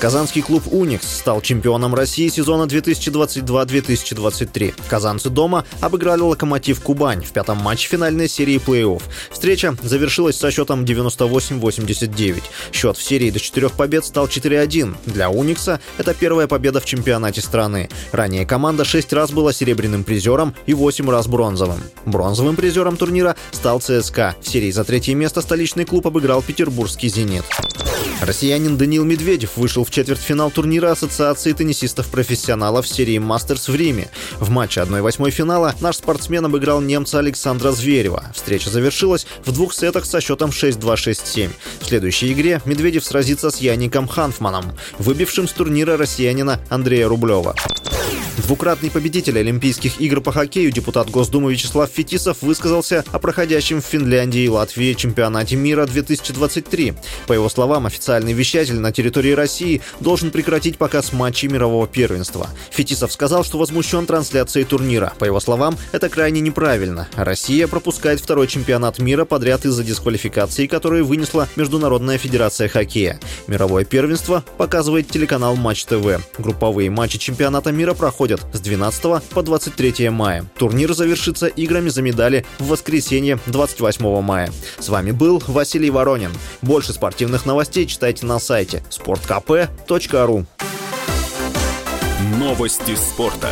Казанский клуб «Уникс» стал чемпионом России сезона 2022-2023. Казанцы дома обыграли «Локомотив Кубань» в пятом матче финальной серии плей-офф. Встреча завершилась со счетом 98-89. Счет в серии до четырех побед стал 4-1. Для «Уникса» это первая победа в чемпионате страны. Ранее команда шесть раз была серебряным призером и восемь раз бронзовым. Бронзовым призером турнира стал ЦСКА. В серии за третье место столичный клуб обыграл петербургский «Зенит». Россиянин Даниил Медведев вышел в четвертьфинал турнира Ассоциации теннисистов-профессионалов серии «Мастерс» в Риме. В матче 1-8 финала наш спортсмен обыграл немца Александра Зверева. Встреча завершилась в двух сетах со счетом 6-2-6-7. В следующей игре Медведев сразится с Яником Ханфманом, выбившим с турнира россиянина Андрея Рублева. Двукратный победитель Олимпийских игр по хоккею депутат Госдумы Вячеслав Фетисов высказался о проходящем в Финляндии и Латвии чемпионате мира 2023. По его словам, официальный вещатель на территории России должен прекратить показ матчей мирового первенства. Фетисов сказал, что возмущен трансляцией турнира. По его словам, это крайне неправильно. Россия пропускает второй чемпионат мира подряд из-за дисквалификации, которую вынесла Международная федерация хоккея. Мировое первенство показывает телеканал Матч ТВ. Групповые матчи чемпионата мира проходят проходят с 12 по 23 мая. Турнир завершится играми за медали в воскресенье 28 мая. С вами был Василий Воронин. Больше спортивных новостей читайте на сайте sportkp.ru Новости спорта.